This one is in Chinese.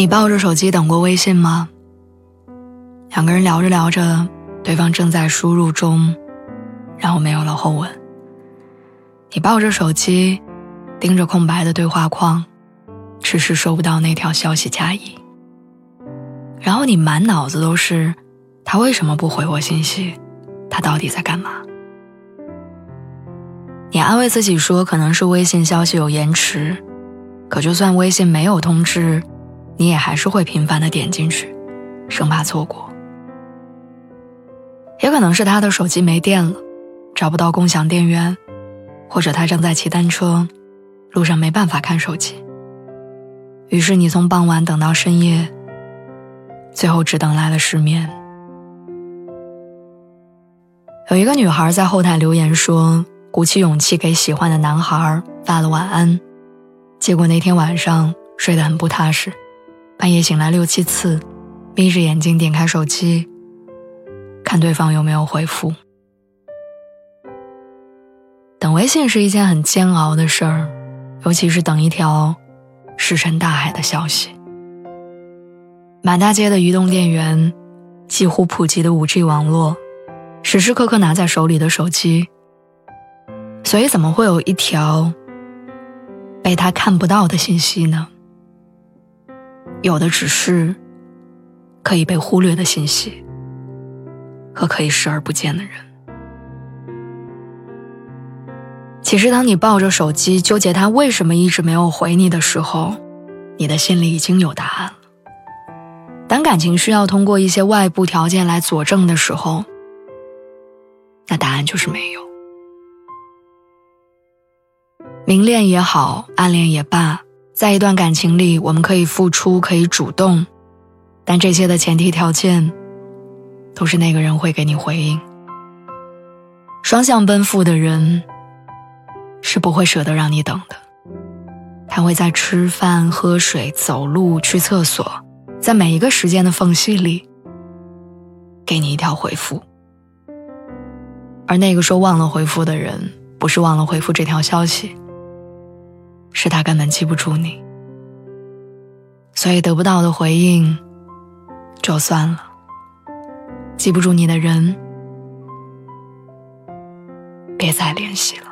你抱着手机等过微信吗？两个人聊着聊着，对方正在输入中，然后没有了后文。你抱着手机，盯着空白的对话框，迟迟收不到那条消息加一。然后你满脑子都是他为什么不回我信息？他到底在干嘛？你安慰自己说可能是微信消息有延迟，可就算微信没有通知。你也还是会频繁的点进去，生怕错过。也可能是他的手机没电了，找不到共享电源，或者他正在骑单车，路上没办法看手机。于是你从傍晚等到深夜，最后只等来了失眠。有一个女孩在后台留言说：“鼓起勇气给喜欢的男孩发了晚安，结果那天晚上睡得很不踏实。”半夜醒来六七次，眯着眼睛点开手机，看对方有没有回复。等微信是一件很煎熬的事儿，尤其是等一条石沉大海的消息。满大街的移动电源，几乎普及的五 G 网络，时时刻刻拿在手里的手机，所以怎么会有一条被他看不到的信息呢？有的只是可以被忽略的信息和可以视而不见的人。其实，当你抱着手机纠结他为什么一直没有回你的时候，你的心里已经有答案了。当感情需要通过一些外部条件来佐证的时候，那答案就是没有。明恋也好，暗恋也罢。在一段感情里，我们可以付出，可以主动，但这些的前提条件，都是那个人会给你回应。双向奔赴的人，是不会舍得让你等的。他会在吃饭、喝水、走路、去厕所，在每一个时间的缝隙里，给你一条回复。而那个说忘了回复的人，不是忘了回复这条消息。是他根本记不住你，所以得不到的回应就算了。记不住你的人，别再联系了。